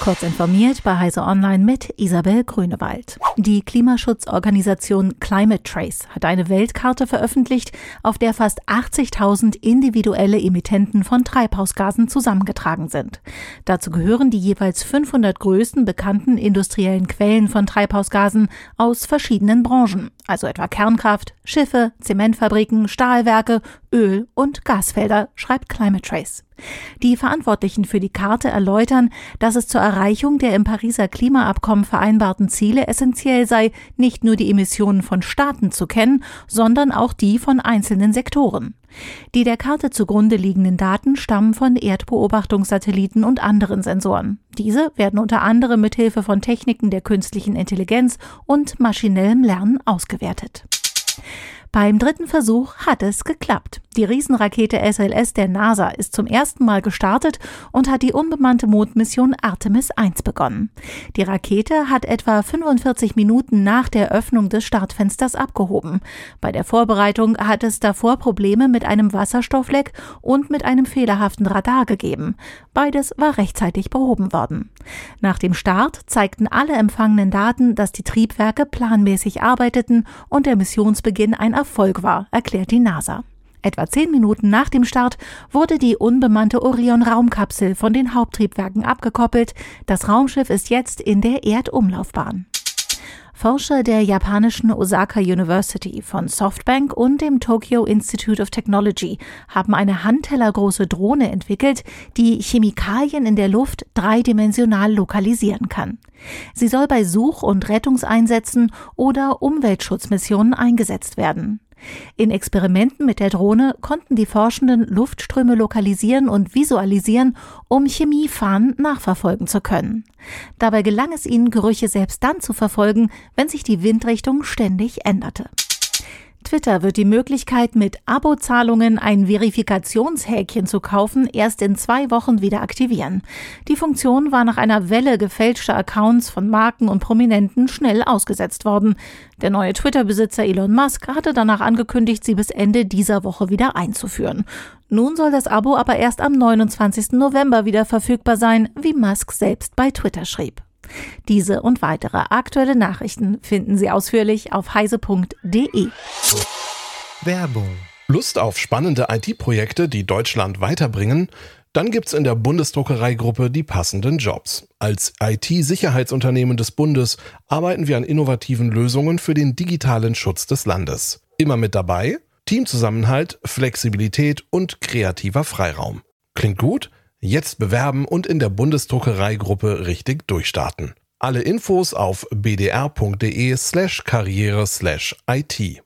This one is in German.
Kurz informiert bei Heise Online mit Isabel Grünewald. Die Klimaschutzorganisation Climate Trace hat eine Weltkarte veröffentlicht, auf der fast 80.000 individuelle Emittenten von Treibhausgasen zusammengetragen sind. Dazu gehören die jeweils 500 größten bekannten industriellen Quellen von Treibhausgasen aus verschiedenen Branchen, also etwa Kernkraft, Schiffe, Zementfabriken, Stahlwerke, Öl- und Gasfelder, schreibt Climate Trace. Die Verantwortlichen für die Karte erläutern, dass es zur Erreichung der im Pariser Klimaabkommen vereinbarten Ziele essentiell sei, nicht nur die Emissionen von Staaten zu kennen, sondern auch die von einzelnen Sektoren. Die der Karte zugrunde liegenden Daten stammen von Erdbeobachtungssatelliten und anderen Sensoren. Diese werden unter anderem mithilfe von Techniken der künstlichen Intelligenz und maschinellem Lernen ausgewertet. Beim dritten Versuch hat es geklappt. Die Riesenrakete SLS der NASA ist zum ersten Mal gestartet und hat die unbemannte Mondmission Artemis 1 begonnen. Die Rakete hat etwa 45 Minuten nach der Öffnung des Startfensters abgehoben. Bei der Vorbereitung hat es davor Probleme mit einem Wasserstoffleck und mit einem fehlerhaften Radar gegeben. Beides war rechtzeitig behoben worden. Nach dem Start zeigten alle empfangenen Daten, dass die Triebwerke planmäßig arbeiteten und der Missionsbeginn ein Erfolg war, erklärt die NASA. Etwa zehn Minuten nach dem Start wurde die unbemannte Orion-Raumkapsel von den Haupttriebwerken abgekoppelt. Das Raumschiff ist jetzt in der Erdumlaufbahn. Forscher der japanischen Osaka University von Softbank und dem Tokyo Institute of Technology haben eine handtellergroße Drohne entwickelt, die Chemikalien in der Luft dreidimensional lokalisieren kann. Sie soll bei Such- und Rettungseinsätzen oder Umweltschutzmissionen eingesetzt werden. In Experimenten mit der Drohne konnten die Forschenden Luftströme lokalisieren und visualisieren, um Chemiefahnen nachverfolgen zu können. Dabei gelang es ihnen, Gerüche selbst dann zu verfolgen, wenn sich die Windrichtung ständig änderte. Twitter wird die Möglichkeit, mit Abozahlungen ein Verifikationshäkchen zu kaufen, erst in zwei Wochen wieder aktivieren. Die Funktion war nach einer Welle gefälschter Accounts von Marken und Prominenten schnell ausgesetzt worden. Der neue Twitter-Besitzer Elon Musk hatte danach angekündigt, sie bis Ende dieser Woche wieder einzuführen. Nun soll das Abo aber erst am 29. November wieder verfügbar sein, wie Musk selbst bei Twitter schrieb. Diese und weitere aktuelle Nachrichten finden Sie ausführlich auf heise.de. Werbung. Lust auf spannende IT-Projekte, die Deutschland weiterbringen? Dann gibt's in der Bundesdruckereigruppe die passenden Jobs. Als IT-Sicherheitsunternehmen des Bundes arbeiten wir an innovativen Lösungen für den digitalen Schutz des Landes. Immer mit dabei? Teamzusammenhalt, Flexibilität und kreativer Freiraum. Klingt gut? Jetzt bewerben und in der Bundesdruckereigruppe richtig durchstarten. Alle Infos auf bdr.de slash karriere slash IT.